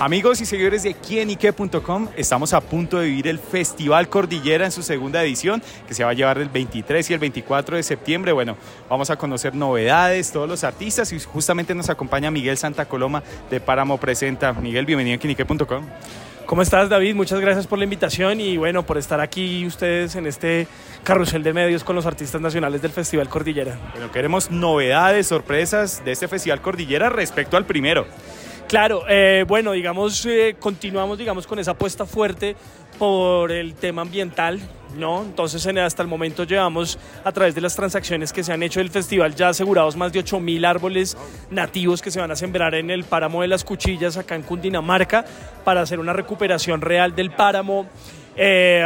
Amigos y seguidores de quienique.com, estamos a punto de vivir el Festival Cordillera en su segunda edición, que se va a llevar el 23 y el 24 de septiembre. Bueno, vamos a conocer novedades, todos los artistas y justamente nos acompaña Miguel Santa Coloma de Páramo Presenta. Miguel, bienvenido a quienique.com. ¿Cómo estás, David? Muchas gracias por la invitación y bueno, por estar aquí ustedes en este carrusel de medios con los artistas nacionales del Festival Cordillera. Bueno, queremos novedades, sorpresas de este Festival Cordillera respecto al primero. Claro, eh, bueno, digamos, eh, continuamos, digamos, con esa apuesta fuerte por el tema ambiental, ¿no? Entonces, hasta el momento llevamos, a través de las transacciones que se han hecho del festival, ya asegurados más de 8.000 árboles nativos que se van a sembrar en el páramo de las Cuchillas, acá en Cundinamarca, para hacer una recuperación real del páramo. Eh,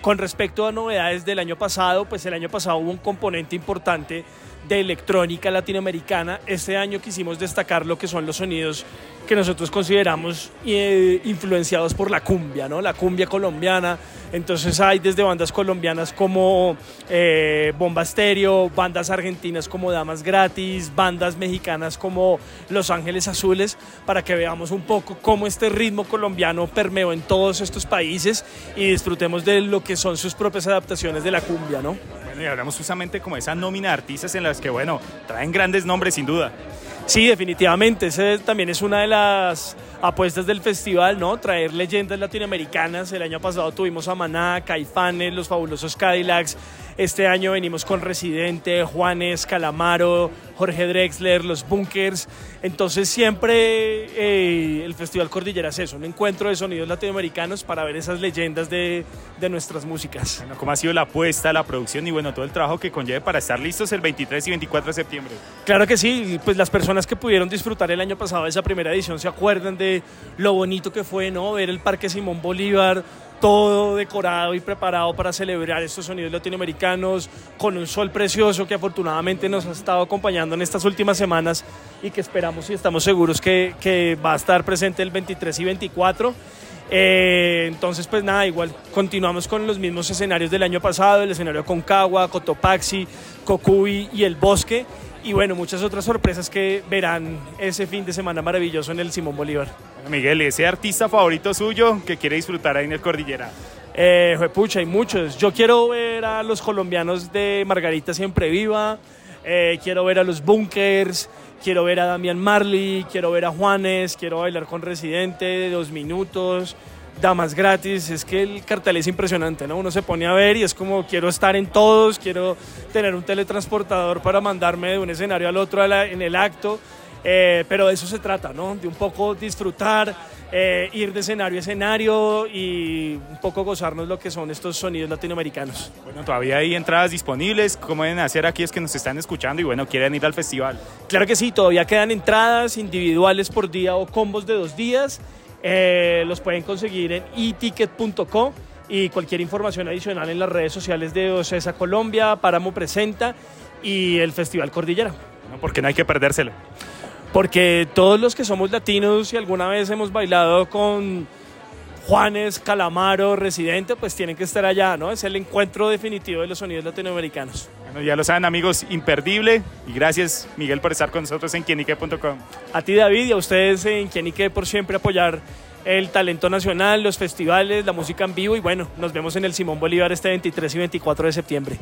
con respecto a novedades del año pasado, pues el año pasado hubo un componente importante de electrónica latinoamericana. Este año quisimos destacar lo que son los sonidos que nosotros consideramos eh, influenciados por la cumbia, ¿no? La cumbia colombiana. Entonces hay desde bandas colombianas como eh, Bomba Estéreo, bandas argentinas como Damas Gratis, bandas mexicanas como Los Ángeles Azules, para que veamos un poco cómo este ritmo colombiano permeó en todos estos países y disfrutemos de lo que son sus propias adaptaciones de la cumbia, ¿no? Y hablamos justamente como esa nómina de artistas en las que, bueno, traen grandes nombres sin duda. Sí, definitivamente. Esa también es una de las apuestas del festival, ¿no? Traer leyendas latinoamericanas. El año pasado tuvimos a Maná, Caifanes, los fabulosos Cadillacs. Este año venimos con Residente, Juanes, Calamaro, Jorge Drexler, los Bunkers. Entonces siempre eh, el Festival Cordillera es eso, un encuentro de sonidos latinoamericanos para ver esas leyendas de, de nuestras músicas. Bueno, ¿Cómo ha sido la apuesta, la producción y bueno, todo el trabajo que conlleve para estar listos el 23 y 24 de septiembre? Claro que sí, pues las personas que pudieron disfrutar el año pasado de esa primera edición se acuerdan de lo bonito que fue, ¿no? Ver el Parque Simón Bolívar, todo decorado y preparado para celebrar estos sonidos latinoamericanos con un sol precioso que afortunadamente nos ha estado acompañando en estas últimas semanas y que esperamos y estamos seguros que, que va a estar presente el 23 y 24. Eh, entonces, pues nada, igual continuamos con los mismos escenarios del año pasado, el escenario Concagua, Cotopaxi, Cocuy y El Bosque y bueno, muchas otras sorpresas que verán ese fin de semana maravilloso en el Simón Bolívar. Miguel, ¿ese artista favorito suyo que quiere disfrutar ahí en el Cordillera? Eh, pucha, hay muchos. Yo quiero ver a los colombianos de Margarita Siempre Viva, eh, quiero ver a los Bunkers, quiero ver a Damian Marley, quiero ver a Juanes, quiero bailar con Residente de dos minutos damas gratis, es que el cartel es impresionante, ¿no? Uno se pone a ver y es como quiero estar en todos, quiero tener un teletransportador para mandarme de un escenario al otro en el acto, eh, pero de eso se trata, ¿no? De un poco disfrutar, eh, ir de escenario a escenario y un poco gozarnos lo que son estos sonidos latinoamericanos. Bueno, todavía hay entradas disponibles, ¿cómo deben hacer aquí es que nos están escuchando y bueno, quieren ir al festival? Claro que sí, todavía quedan entradas individuales por día o combos de dos días. Eh, los pueden conseguir en eticket.co y cualquier información adicional en las redes sociales de Ocesa Colombia, Páramo Presenta y el Festival Cordillera. Porque no hay que perdérselo. Porque todos los que somos latinos y alguna vez hemos bailado con Juanes, Calamaro, Residente, pues tienen que estar allá, ¿no? Es el encuentro definitivo de los sonidos latinoamericanos. Bueno, ya lo saben amigos, imperdible. Y gracias Miguel por estar con nosotros en quienique.com. A ti David y a ustedes en Quienique por siempre apoyar el talento nacional, los festivales, la música en vivo y bueno, nos vemos en el Simón Bolívar este 23 y 24 de septiembre.